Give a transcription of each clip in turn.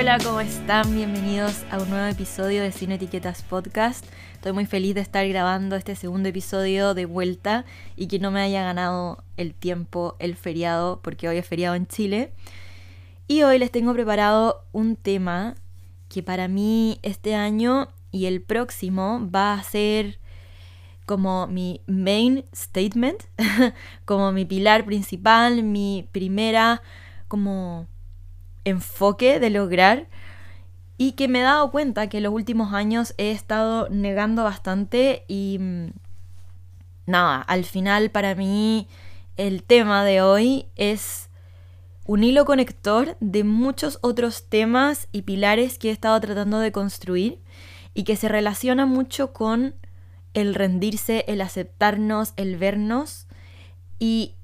Hola, ¿cómo están? Bienvenidos a un nuevo episodio de Cine Etiquetas Podcast. Estoy muy feliz de estar grabando este segundo episodio de vuelta y que no me haya ganado el tiempo, el feriado, porque hoy es feriado en Chile. Y hoy les tengo preparado un tema que para mí este año y el próximo va a ser como mi main statement, como mi pilar principal, mi primera como enfoque de lograr y que me he dado cuenta que en los últimos años he estado negando bastante y mm, nada, al final para mí el tema de hoy es un hilo conector de muchos otros temas y pilares que he estado tratando de construir y que se relaciona mucho con el rendirse, el aceptarnos, el vernos y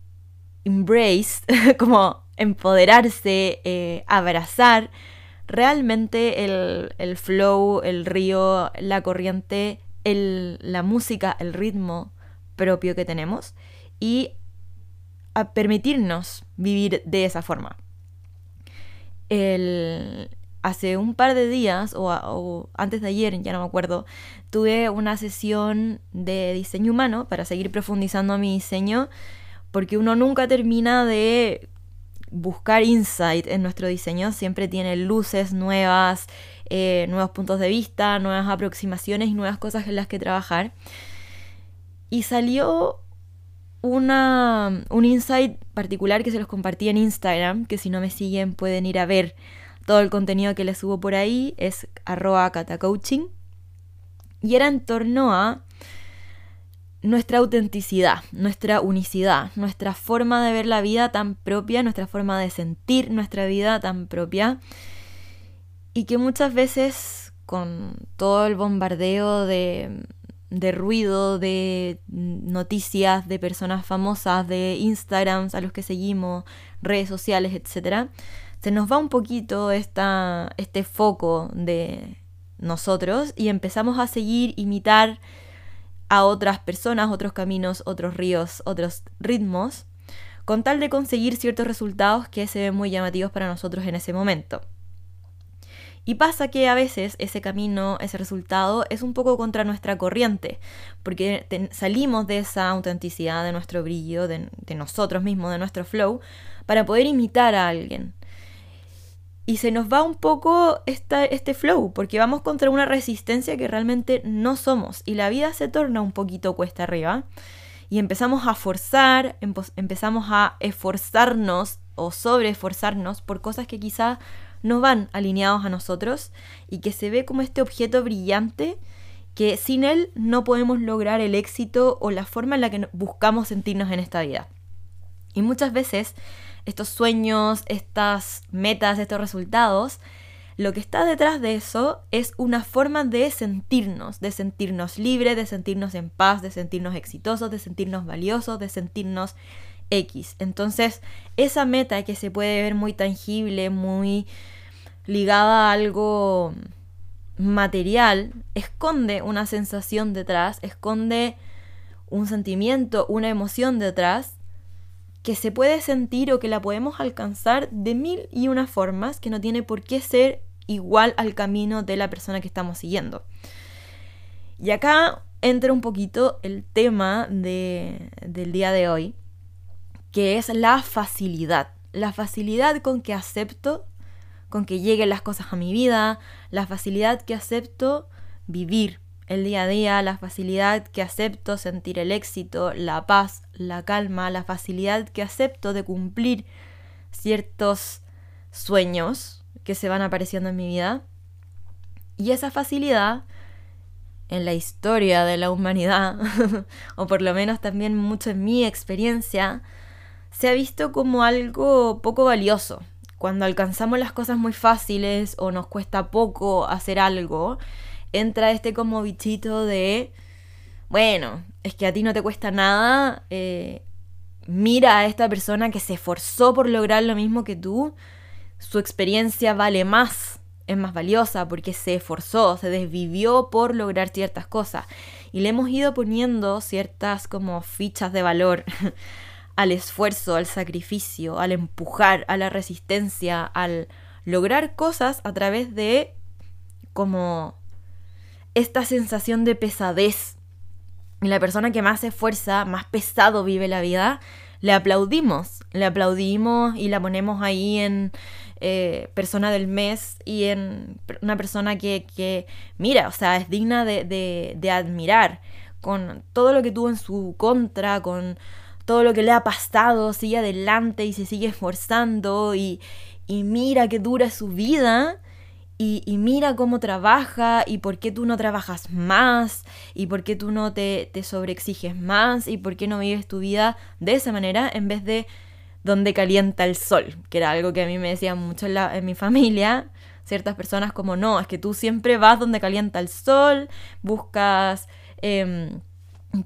embrace, como empoderarse, eh, abrazar realmente el, flow, el río, la corriente, la música, el ritmo propio que tenemos y a permitirnos vivir de esa forma. hace un par de días, o, o, antes de ayer, ya no me acuerdo, tuve una sesión de diseño humano para seguir profundizando mi diseño, porque uno nunca termina de buscar insight en nuestro diseño, siempre tiene luces nuevas, eh, nuevos puntos de vista, nuevas aproximaciones y nuevas cosas en las que trabajar. Y salió una, un insight particular que se los compartí en Instagram, que si no me siguen pueden ir a ver todo el contenido que les subo por ahí, es catacoaching. Y era en torno a nuestra autenticidad, nuestra unicidad, nuestra forma de ver la vida tan propia, nuestra forma de sentir nuestra vida tan propia. Y que muchas veces con todo el bombardeo de, de ruido, de noticias, de personas famosas, de Instagrams a los que seguimos, redes sociales, etc., se nos va un poquito esta, este foco de nosotros y empezamos a seguir, imitar, a otras personas, otros caminos, otros ríos, otros ritmos, con tal de conseguir ciertos resultados que se ven muy llamativos para nosotros en ese momento. Y pasa que a veces ese camino, ese resultado es un poco contra nuestra corriente, porque salimos de esa autenticidad, de nuestro brillo, de, de nosotros mismos, de nuestro flow, para poder imitar a alguien, y se nos va un poco este flow, porque vamos contra una resistencia que realmente no somos y la vida se torna un poquito cuesta arriba y empezamos a forzar, empezamos a esforzarnos o sobre esforzarnos por cosas que quizá no van alineados a nosotros y que se ve como este objeto brillante que sin él no podemos lograr el éxito o la forma en la que buscamos sentirnos en esta vida. Y muchas veces estos sueños, estas metas, estos resultados, lo que está detrás de eso es una forma de sentirnos, de sentirnos libres, de sentirnos en paz, de sentirnos exitosos, de sentirnos valiosos, de sentirnos X. Entonces, esa meta que se puede ver muy tangible, muy ligada a algo material, esconde una sensación detrás, esconde un sentimiento, una emoción detrás que se puede sentir o que la podemos alcanzar de mil y una formas que no tiene por qué ser igual al camino de la persona que estamos siguiendo. Y acá entra un poquito el tema de, del día de hoy, que es la facilidad. La facilidad con que acepto, con que lleguen las cosas a mi vida, la facilidad que acepto vivir, el día a día, la facilidad que acepto sentir el éxito, la paz, la calma, la facilidad que acepto de cumplir ciertos sueños que se van apareciendo en mi vida. Y esa facilidad en la historia de la humanidad, o por lo menos también mucho en mi experiencia, se ha visto como algo poco valioso. Cuando alcanzamos las cosas muy fáciles o nos cuesta poco hacer algo, entra este como bichito de, bueno, es que a ti no te cuesta nada, eh, mira a esta persona que se esforzó por lograr lo mismo que tú, su experiencia vale más, es más valiosa porque se esforzó, se desvivió por lograr ciertas cosas. Y le hemos ido poniendo ciertas como fichas de valor al esfuerzo, al sacrificio, al empujar, a la resistencia, al lograr cosas a través de como esta sensación de pesadez. Y la persona que más se esfuerza, más pesado vive la vida, le aplaudimos, le aplaudimos y la ponemos ahí en eh, persona del mes y en una persona que, mira, o sea, es digna de, de admirar. Con todo lo que tuvo en su contra, con todo lo que le ha pasado, sigue adelante y se sigue esforzando y, y mira qué dura su vida y, mira cómo trabaja y por qué tú no trabajas más y por qué tú no te, te sobreexiges más y por qué no vives tu vida de esa manera en vez de donde calienta el sol, que era algo que a mí me decían mucho en, mi familia. Ciertas personas como, no, es que tú siempre vas donde calienta el sol, buscas em,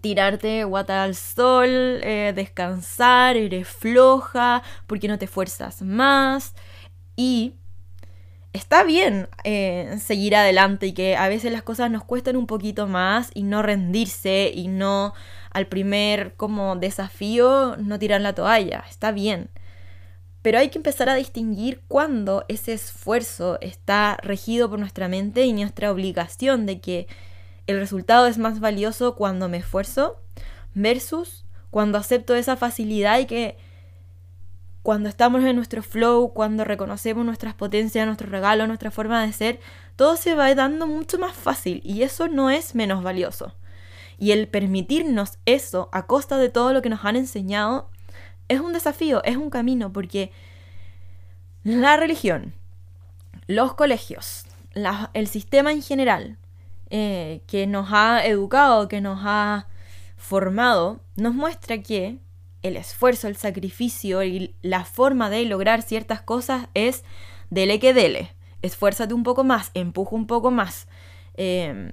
tirarte guata al sol, eh, descansar, eres floja, porque no te esfuerzas más. Y está bien eh, seguir adelante y que a veces las cosas nos cuestan un poquito más y no rendirse y no al primer como desafío no tirar la toalla, está bien. Pero hay que empezar a distinguir cuándo ese esfuerzo está regido por nuestra mente y nuestra obligación de que el resultado es más valioso cuando me esfuerzo versus cuando acepto esa facilidad y que cuando estamos en nuestro flow, cuando reconocemos nuestras potencias, nuestro regalo, nuestra forma de ser, todo se va dando mucho más fácil y eso no es menos valioso. Y el permitirnos eso a costa de todo lo que nos han enseñado es un desafío, es un camino, porque la religión, los colegios, el sistema en general, eh, que nos ha educado, que nos ha formado, nos muestra que el esfuerzo, el sacrificio y la forma de lograr ciertas cosas es dele que dele. Esfuérzate un poco más, empuja un poco más. Em,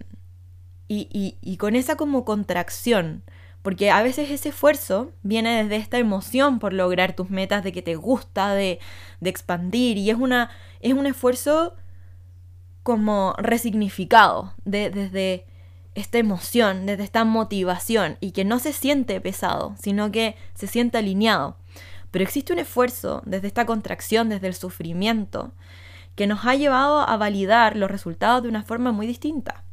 y, con esa como contracción, porque a veces ese esfuerzo viene desde esta emoción por lograr tus metas, de que te gusta, de, de expandir, y es, una, es un esfuerzo como resignificado, de, desde esta emoción, desde esta motivación y que no se siente pesado, sino que se siente alineado. Pero existe un esfuerzo desde esta contracción, desde el sufrimiento, que nos ha llevado a validar los resultados de una forma muy distinta.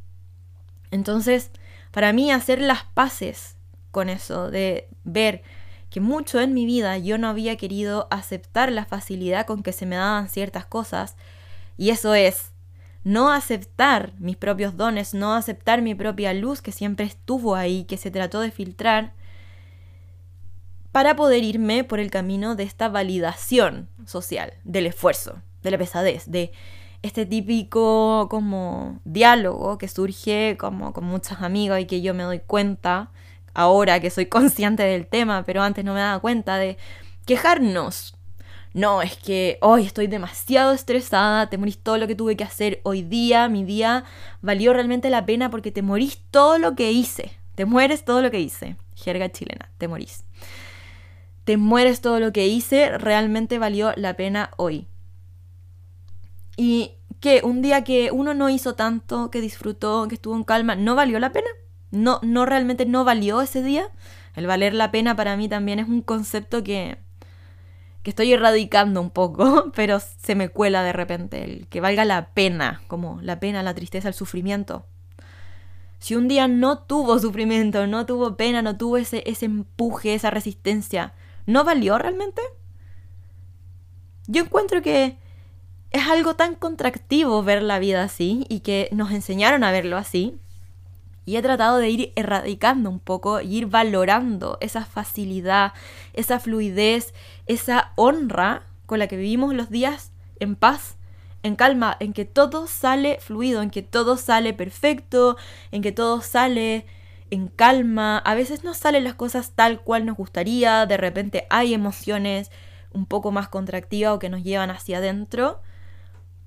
Entonces, para mí hacer las paces con eso, de ver que mucho en mi vida yo no había querido aceptar la facilidad con que se me daban ciertas cosas, y eso es no aceptar mis propios dones, no aceptar mi propia luz que siempre estuvo ahí, que se trató de filtrar, para poder irme por el camino de esta validación social, del esfuerzo, de la pesadez, de este típico como diálogo que surge como con muchas amigas y que yo me doy cuenta ahora que soy consciente del tema, pero antes no me daba cuenta de quejarnos no, es que hoy estoy demasiado estresada, te morís todo lo que tuve que hacer hoy día, mi día valió realmente la pena porque te morís todo lo que hice, te mueres todo lo que hice, jerga chilena, te morís. Te mueres todo lo que hice, realmente valió la pena hoy. Y que un día que uno no hizo tanto, que disfrutó, que estuvo en calma, ¿no valió la pena? No, no realmente no valió ese día. El valer la pena para mí también es un concepto que que estoy erradicando un poco, pero se me cuela de repente el que valga la pena, como la pena, la tristeza, el sufrimiento. Si un día no tuvo sufrimiento, no tuvo pena, no tuvo ese, ese empuje, esa resistencia, ¿no valió realmente? Yo encuentro que es algo tan contractivo ver la vida así y que nos enseñaron a verlo así, y he tratado de ir erradicando un poco y ir valorando esa facilidad, esa fluidez, esa honra con la que vivimos los días en paz, en calma, en que todo sale fluido, en que todo sale perfecto, en que todo sale en calma. A veces no salen las cosas tal cual nos gustaría, de repente hay emociones un poco más contractivas o que nos llevan hacia adentro.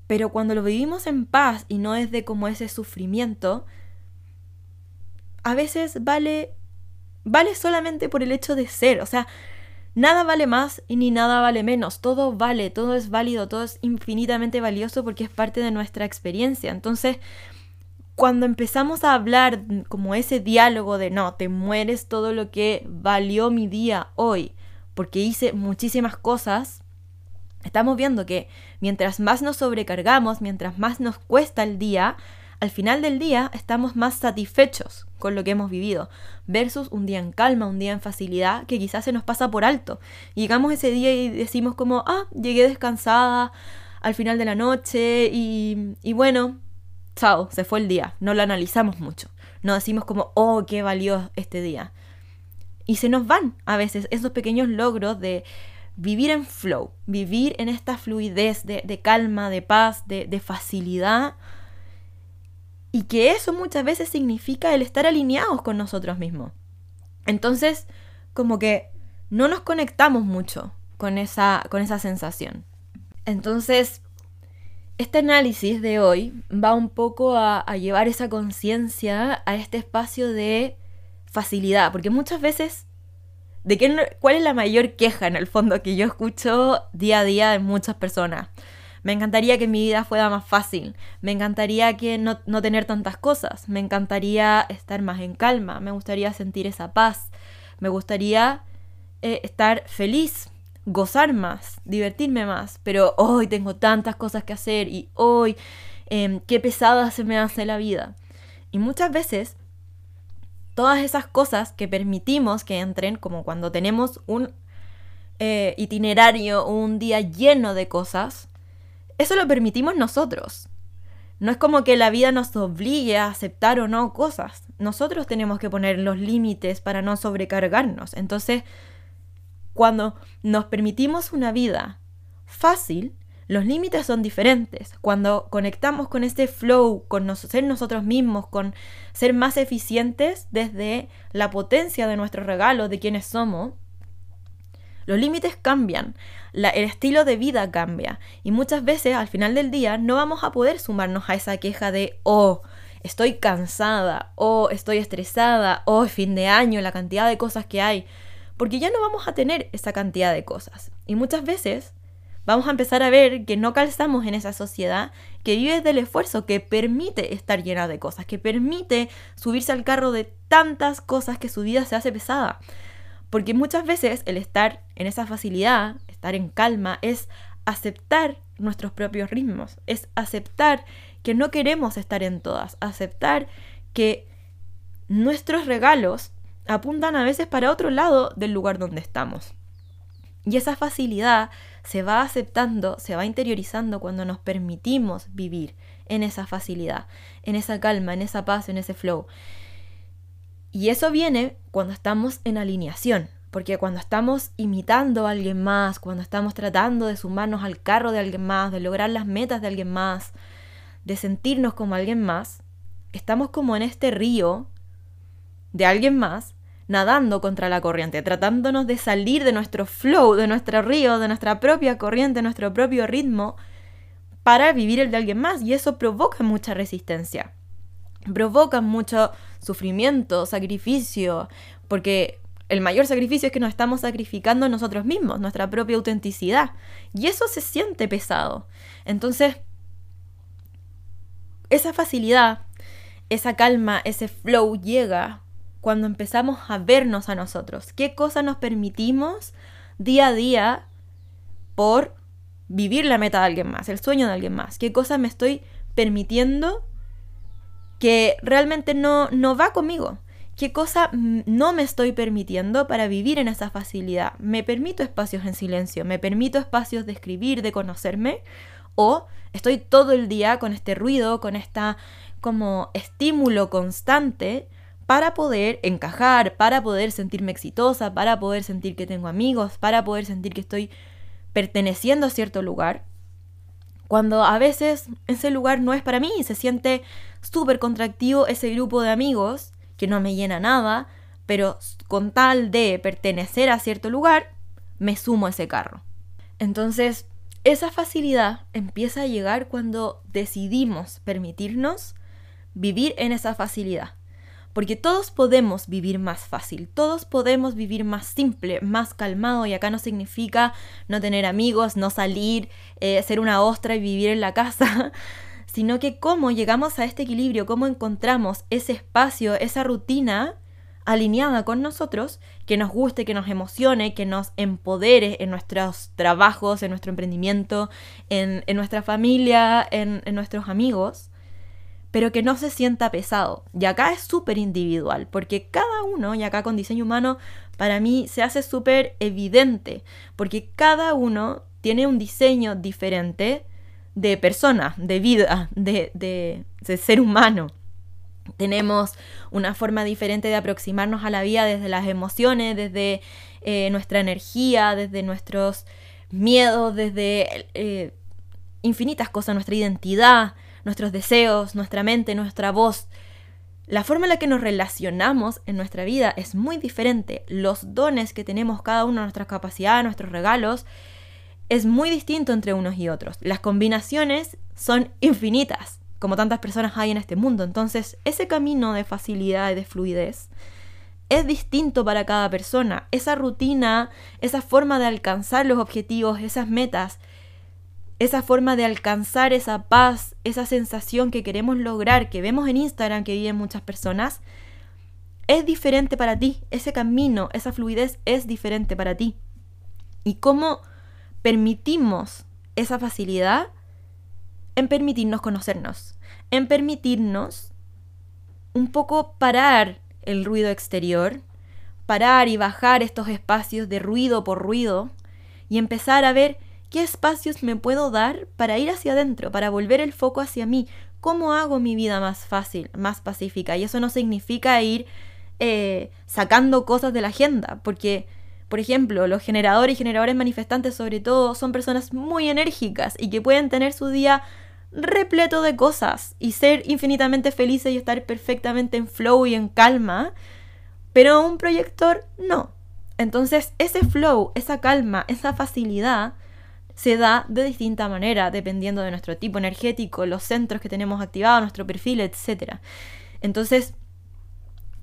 Pero cuando lo vivimos en paz y no es de como ese sufrimiento, a veces vale vale solamente por el hecho de ser, o sea, nada vale más y ni nada vale menos, todo vale, todo es válido, todo es infinitamente valioso porque es parte de nuestra experiencia. Entonces, cuando empezamos a hablar como ese diálogo de no, te mueres todo lo que valió mi día hoy, porque hice muchísimas cosas, Estamos viendo que mientras más nos sobrecargamos, mientras más nos cuesta el día, al final del día estamos más satisfechos con lo que hemos vivido, versus un día en calma, un día en facilidad, que quizás se nos pasa por alto. llegamos ese día y decimos como, ah, llegué descansada al final de la noche y, bueno, chao, se fue el día. No lo analizamos mucho. No decimos como, oh, qué valió este día. Y se nos van a veces esos pequeños logros de vivir en flow, vivir en esta fluidez de, calma, de paz, de, de facilidad. Y que eso muchas veces significa el estar alineados con nosotros mismos. Entonces, como que no nos conectamos mucho con esa, con esa sensación. Entonces, este análisis de hoy va un poco a, llevar esa conciencia a este espacio de facilidad, porque muchas veces, ¿de qué, ¿cuál es la mayor queja en el fondo que yo escucho día a día de muchas personas? Me encantaría que mi vida fuera más fácil, me encantaría que no, no tener tantas cosas, me encantaría estar más en calma, me gustaría sentir esa paz, me gustaría eh, estar feliz, gozar más, divertirme más, pero hoy tengo tantas cosas que hacer y hoy em, qué pesada se me hace la vida. Y muchas veces todas esas cosas que permitimos que entren, como cuando tenemos un eh, itinerario, un día lleno de cosas, eso lo permitimos nosotros. No es como que la vida nos obligue a aceptar o no cosas. Nosotros tenemos que poner los límites para no sobrecargarnos. Entonces, cuando nos permitimos una vida fácil, los límites son diferentes. Cuando conectamos con este flow, con ser nosotros mismos, con ser más eficientes desde la potencia de nuestro regalo, de quienes somos, los límites cambian, el estilo de vida cambia y muchas veces al final del día no vamos a poder sumarnos a esa queja de, oh, estoy cansada, oh, estoy estresada, oh, fin de año, la cantidad de cosas que hay porque ya no vamos a tener esa cantidad de cosas. Y muchas veces vamos a empezar a ver que no calzamos en esa sociedad que vive del esfuerzo, que permite estar llena de cosas, que permite subirse al carro de tantas cosas que su vida se hace pesada. Porque muchas veces el estar en esa facilidad, estar en calma, es aceptar nuestros propios ritmos, es aceptar que no queremos estar en todas, aceptar que nuestros regalos apuntan a veces para otro lado del lugar donde estamos. Y esa facilidad se va aceptando, se va interiorizando cuando nos permitimos vivir en esa facilidad, en esa calma, en esa paz, en ese flow. Y eso viene cuando estamos en alineación, porque cuando estamos imitando a alguien más, cuando estamos tratando de sumarnos al carro de alguien más, de lograr las metas de alguien más, de sentirnos como alguien más, estamos como en este río de alguien más nadando contra la corriente, tratándonos de salir de nuestro flow, de nuestro río, de nuestra propia corriente, nuestro propio ritmo, para vivir el de alguien más. Y eso provoca mucha resistencia, provoca mucho sufrimiento, sacrificio, porque el mayor sacrificio es que nos estamos sacrificando nosotros mismos, nuestra propia autenticidad. Y eso se siente pesado. Entonces, esa facilidad, esa calma, ese flow llega cuando empezamos a vernos a nosotros. ¿Qué cosas nos permitimos día a día por vivir la meta de alguien más, el sueño de alguien más? ¿Qué cosas me estoy permitiendo que realmente no, no va conmigo? ¿Qué cosa no me estoy permitiendo para vivir en esa facilidad? ¿Me permito espacios en silencio? ¿Me permito espacios de escribir, de conocerme? ¿O estoy todo el día con este ruido, con esta como estímulo constante para poder encajar, para poder sentirme exitosa, para poder sentir que tengo amigos, para poder sentir que estoy perteneciendo a cierto lugar, cuando a veces ese lugar no es para mí, se siente súper contractivo ese grupo de amigos que no me llena nada, pero con tal de pertenecer a cierto lugar, me sumo a ese carro. Entonces, esa facilidad empieza a llegar cuando decidimos permitirnos vivir en esa facilidad. Porque todos podemos vivir más fácil, todos podemos vivir más simple, más calmado, y acá no significa no tener amigos, no salir, eh, ser una ostra y vivir en la casa, sino que cómo llegamos a este equilibrio, cómo encontramos ese espacio, esa rutina alineada con nosotros, que nos guste, que nos emocione, que nos empodere en nuestros trabajos, en nuestro emprendimiento, en, nuestra familia, en, en nuestros amigos, pero que no se sienta pesado. Y acá es súper individual, porque cada uno, y acá con diseño humano, para mí se hace súper evidente, porque cada uno tiene un diseño diferente de persona, de vida, de, de, ser humano tenemos una forma diferente de aproximarnos a la vida desde las emociones, desde eh, nuestra energía, desde nuestros miedos, desde eh, infinitas cosas, nuestra identidad, nuestros deseos, nuestra mente, nuestra voz. La forma en la que nos relacionamos en nuestra vida es muy diferente. Los dones que tenemos cada uno, nuestras capacidades, nuestros regalos, es muy distinto entre unos y otros. Las combinaciones son infinitas como tantas personas hay en este mundo. Entonces, ese camino de facilidad y de fluidez es distinto para cada persona. Esa rutina, esa forma de alcanzar los objetivos, esas metas, esa forma de alcanzar esa paz, esa sensación que queremos lograr, que vemos en Instagram que viven muchas personas, es diferente para ti. Ese camino, esa fluidez es diferente para ti. Y cómo permitimos esa facilidad en permitirnos conocernos, en permitirnos un poco parar el ruido exterior, parar y bajar estos espacios de ruido por ruido y empezar a ver qué espacios me puedo dar para ir hacia adentro, para volver el foco hacia mí, cómo hago mi vida más fácil, más pacífica. Y eso no significa ir eh, sacando cosas de la agenda, porque, por ejemplo, los generadores y generadores manifestantes sobre todo son personas muy enérgicas y que pueden tener su día repleto de cosas y ser infinitamente felices y estar perfectamente en flow y en calma, pero un proyector no. Entonces ese flow, esa calma, esa facilidad se da de distinta manera dependiendo de nuestro tipo energético, los centros que tenemos activados, nuestro perfil, etc. Entonces,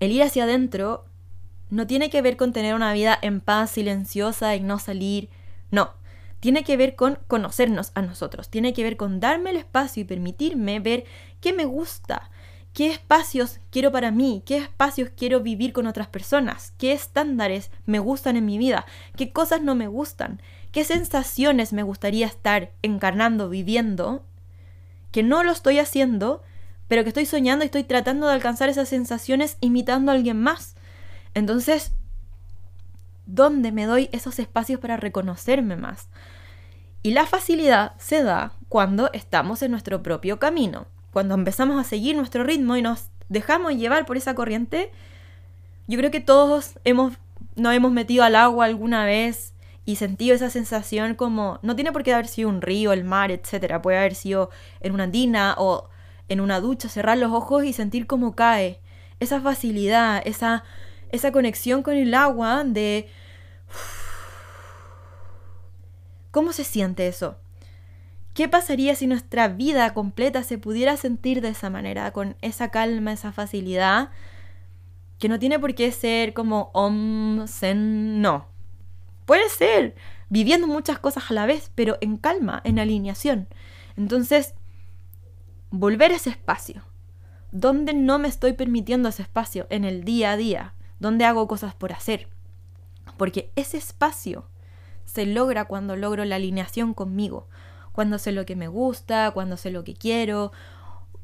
el ir hacia adentro no tiene que ver con tener una vida en paz, silenciosa y no salir, no tiene que ver con conocernos a nosotros, tiene que ver con darme el espacio y permitirme ver qué me gusta, qué espacios quiero para mí, qué espacios quiero vivir con otras personas, qué estándares me gustan en mi vida, qué cosas no me gustan, qué sensaciones me gustaría estar encarnando, viviendo, que no lo estoy haciendo, pero que estoy soñando y estoy tratando de alcanzar esas sensaciones imitando a alguien más. Entonces, ¿Dónde me doy esos espacios para reconocerme más. Y la facilidad se da cuando estamos en nuestro propio camino, cuando empezamos a seguir nuestro ritmo y nos dejamos llevar por esa corriente. Yo creo que todos hemos, nos hemos metido al agua alguna vez y sentido esa sensación como, no tiene por qué haber sido un río, el mar, etcétera, puede haber sido en una andina o en una ducha, cerrar los ojos y sentir cómo cae. Esa facilidad, esa esa conexión con el agua de... ¿Cómo se siente eso? ¿Qué pasaría si nuestra vida completa se pudiera sentir de esa manera, con esa calma, esa facilidad? Que no tiene por qué ser como om, sen, no. Puede ser viviendo muchas cosas a la vez, pero en calma, en alineación. Entonces, volver a ese espacio, donde no me estoy permitiendo ese espacio en el día a día, donde hago cosas por hacer. Porque ese espacio se logra cuando logro la alineación conmigo, cuando sé lo que me gusta, cuando sé lo que quiero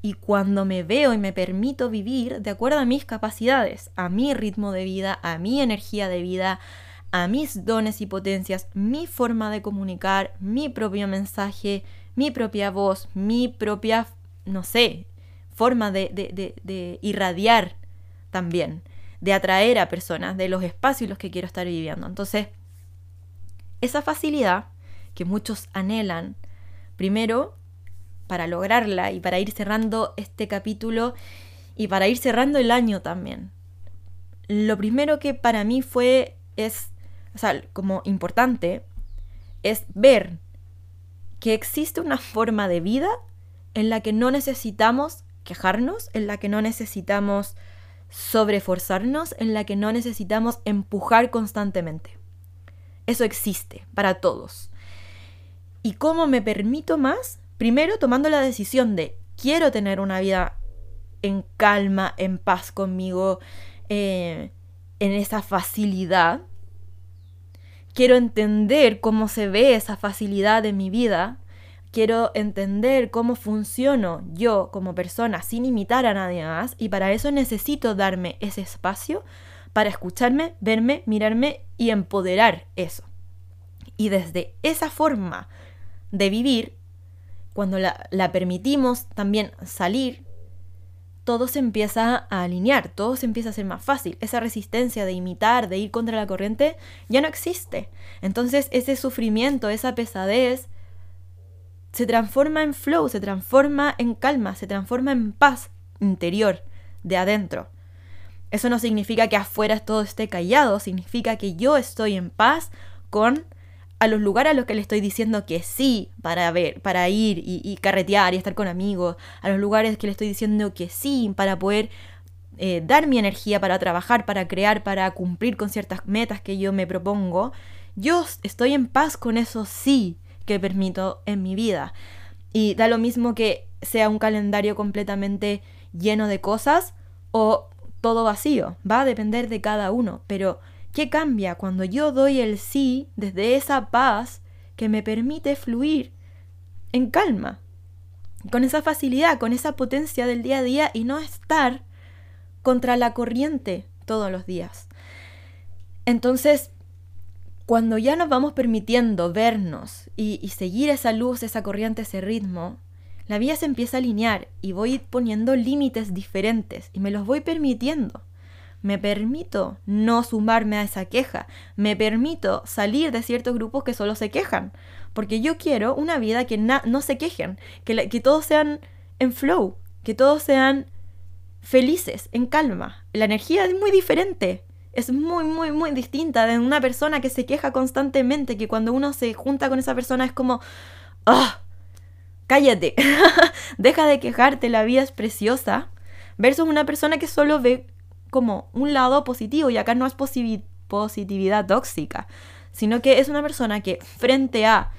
y cuando me veo y me permito vivir de acuerdo a mis capacidades, a mi ritmo de vida, a mi energía de vida, a mis dones y potencias, mi forma de comunicar, mi propio mensaje, mi propia voz, mi propia, no sé, forma de, de, de irradiar también de atraer a personas, de los espacios en los que quiero estar viviendo. Entonces, esa facilidad que muchos anhelan, primero, para lograrla y para ir cerrando este capítulo y para ir cerrando el año también. Lo primero que para mí fue, es, o sea, como importante, es ver que existe una forma de vida en la que no necesitamos quejarnos, en la que no necesitamos sobreforzarnos en la que no necesitamos empujar constantemente. Eso existe para todos. ¿Y cómo me permito más? Primero tomando la decisión de quiero tener una vida en calma, en paz conmigo, eh, en esa facilidad, quiero entender cómo se ve esa facilidad en mi vida, quiero entender cómo funciono yo como persona sin imitar a nadie más y para eso necesito darme ese espacio para escucharme, verme, mirarme y empoderar eso. Y desde esa forma de vivir, cuando la, la permitimos también salir, todo se empieza a alinear, todo se empieza a ser más fácil. Esa resistencia de imitar, de ir contra la corriente, ya no existe. Entonces ese sufrimiento, esa pesadez, se transforma en flow, se transforma en calma, se transforma en paz interior, de adentro. Eso no significa que afuera todo esté callado, significa que yo estoy en paz con a los lugares a los que le estoy diciendo que sí para ver, para ir y, carretear y estar con amigos, a los lugares que le estoy diciendo que sí para poder eh, dar mi energía para trabajar, para crear, para cumplir con ciertas metas que yo me propongo, yo estoy en paz con eso sí que permito en mi vida. Y da lo mismo que sea un calendario completamente lleno de cosas o todo vacío, va a depender de cada uno, pero ¿Qué cambia cuando yo doy el sí desde esa paz que me permite fluir en calma? Con esa facilidad, con esa potencia del día a día y no estar contra la corriente todos los días. Entonces, cuando ya nos vamos permitiendo vernos y, seguir esa luz, esa corriente, ese ritmo, la vida se empieza a alinear y voy poniendo límites diferentes y me los voy permitiendo. Me permito no sumarme a esa queja. Me permito salir de ciertos grupos que solo se quejan. Porque yo quiero una vida que no se quejen. Que, todos sean en flow. Que todos sean felices, en calma. La energía es muy diferente. Es muy, muy, muy distinta de una persona que se queja constantemente. Que cuando uno se junta con esa persona es como... ¡Ah! cállate, deja de quejarte, la vida es preciosa, versus una persona que solo ve como un lado positivo y acá no es positividad tóxica, sino que es una persona que frente a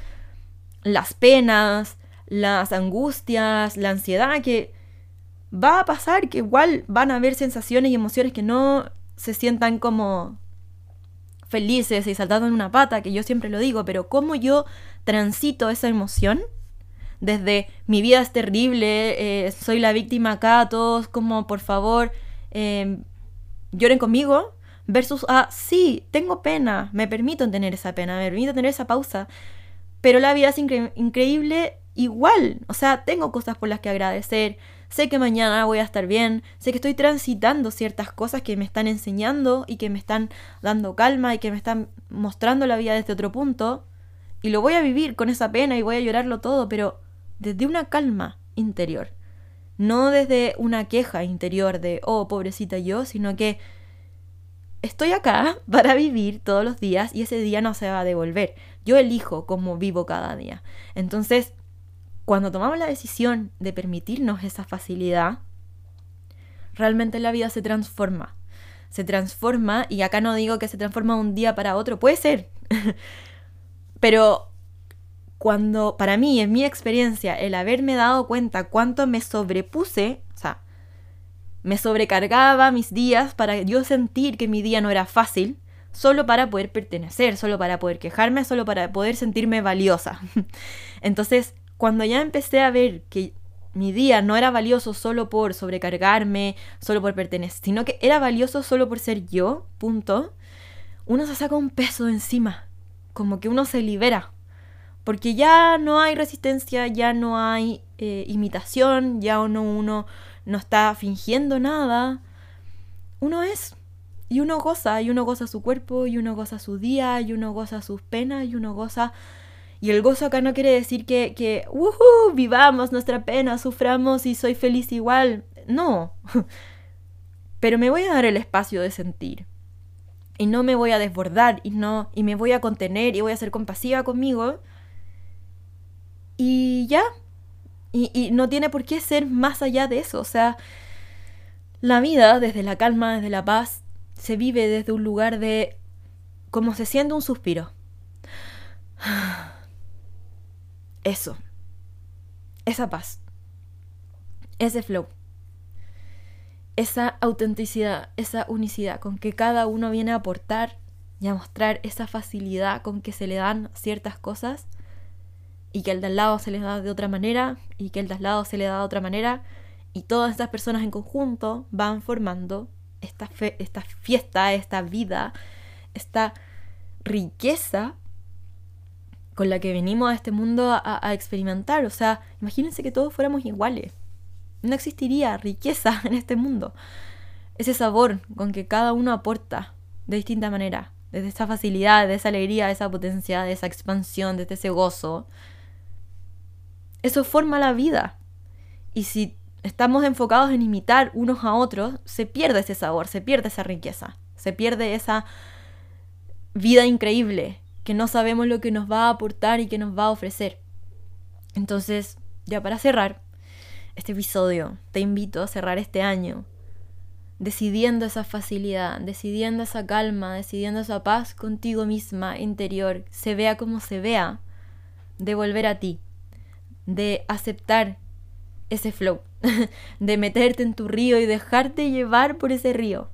las penas, las angustias, la ansiedad que va a pasar, que igual van a haber sensaciones y emociones que no se sientan como felices y saltando en una pata, que yo siempre lo digo, pero cómo yo transito esa emoción desde mi vida es terrible, eh, soy la víctima acá, todos como por favor, eh, lloren conmigo, versus a, sí, tengo pena, me permito tener esa pena, me permito tener esa pausa, pero la vida es increíble igual, o sea, tengo cosas por las que agradecer, sé que mañana voy a estar bien, sé que estoy transitando ciertas cosas que me están enseñando y que me están dando calma y que me están mostrando la vida desde otro punto, y lo voy a vivir con esa pena y voy a llorarlo todo, pero desde una calma interior. No desde una queja interior de, oh, pobrecita yo, sino que estoy acá para vivir todos los días y ese día no se va a devolver. Yo elijo cómo vivo cada día. Entonces, cuando tomamos la decisión de permitirnos esa facilidad, realmente la vida se transforma. Se transforma, y acá no digo que se transforma un día para otro, puede ser, pero cuando para mí, en mi experiencia, el haberme dado cuenta cuánto me sobrepuse, o sea, me sobrecargaba mis días para yo sentir que mi día no era fácil, solo para poder pertenecer, solo para poder quejarme, solo para poder sentirme valiosa. Entonces, cuando ya empecé a ver que mi día no era valioso solo por sobrecargarme, solo por pertenecer, sino que era valioso solo por ser yo, punto, uno se saca un peso encima, como que uno se libera porque ya no hay resistencia, ya no hay eh, imitación, ya uno, uno no está fingiendo nada. Uno es. Y uno goza, y uno goza su cuerpo, y uno goza su día, y uno goza sus penas, y uno goza... Y el gozo acá no quiere decir que, que vivamos nuestra pena, suframos y soy feliz igual. No. Pero me voy a dar el espacio de sentir. Y no me voy a desbordar y no y me voy a contener y voy a ser compasiva conmigo y ya. Y, no tiene por qué ser más allá de eso. O sea, la vida desde la calma, desde la paz, se vive desde un lugar de... como se siente un suspiro. Eso. Esa paz. Ese flow. esa autenticidad, esa unicidad con que cada uno viene a aportar y a mostrar esa facilidad con que se le dan ciertas cosas y que el de al lado se les da de otra manera y que el de al lado se le da de otra manera y todas estas personas en conjunto van formando esta, esta fiesta, esta vida, esta riqueza con la que venimos a este mundo a, a experimentar. O sea, imagínense que todos fuéramos iguales no existiría riqueza en este mundo. Ese sabor con que cada uno aporta de distinta manera, desde esa facilidad, de esa alegría, de esa potencia, de esa expansión, desde ese gozo. Eso forma la vida. Y si estamos enfocados en imitar unos a otros, se pierde ese sabor, se pierde esa riqueza, se pierde esa vida increíble que no sabemos lo que nos va a aportar y que nos va a ofrecer. Entonces, ya para cerrar, este episodio, te invito a cerrar este año decidiendo esa facilidad, decidiendo esa calma, decidiendo esa paz contigo misma interior, se vea como se vea, de volver a ti, de aceptar ese flow, de meterte en tu río y dejarte llevar por ese río,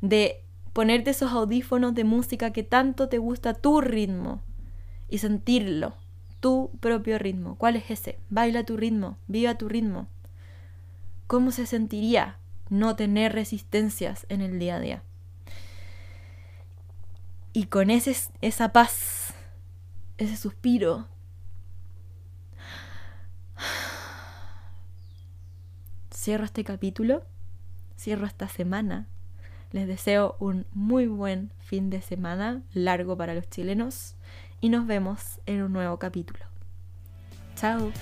de ponerte esos audífonos de música que tanto te gusta tu ritmo y sentirlo tu propio ritmo. ¿Cuál es ese? Baila tu ritmo, viva tu ritmo. ¿Cómo se sentiría no tener resistencias en el día a día? Y con ese, esa paz, ese suspiro, cierro este capítulo, cierro esta semana. Les deseo un muy buen fin de semana, largo para los chilenos y nos vemos en un nuevo capítulo. Chao.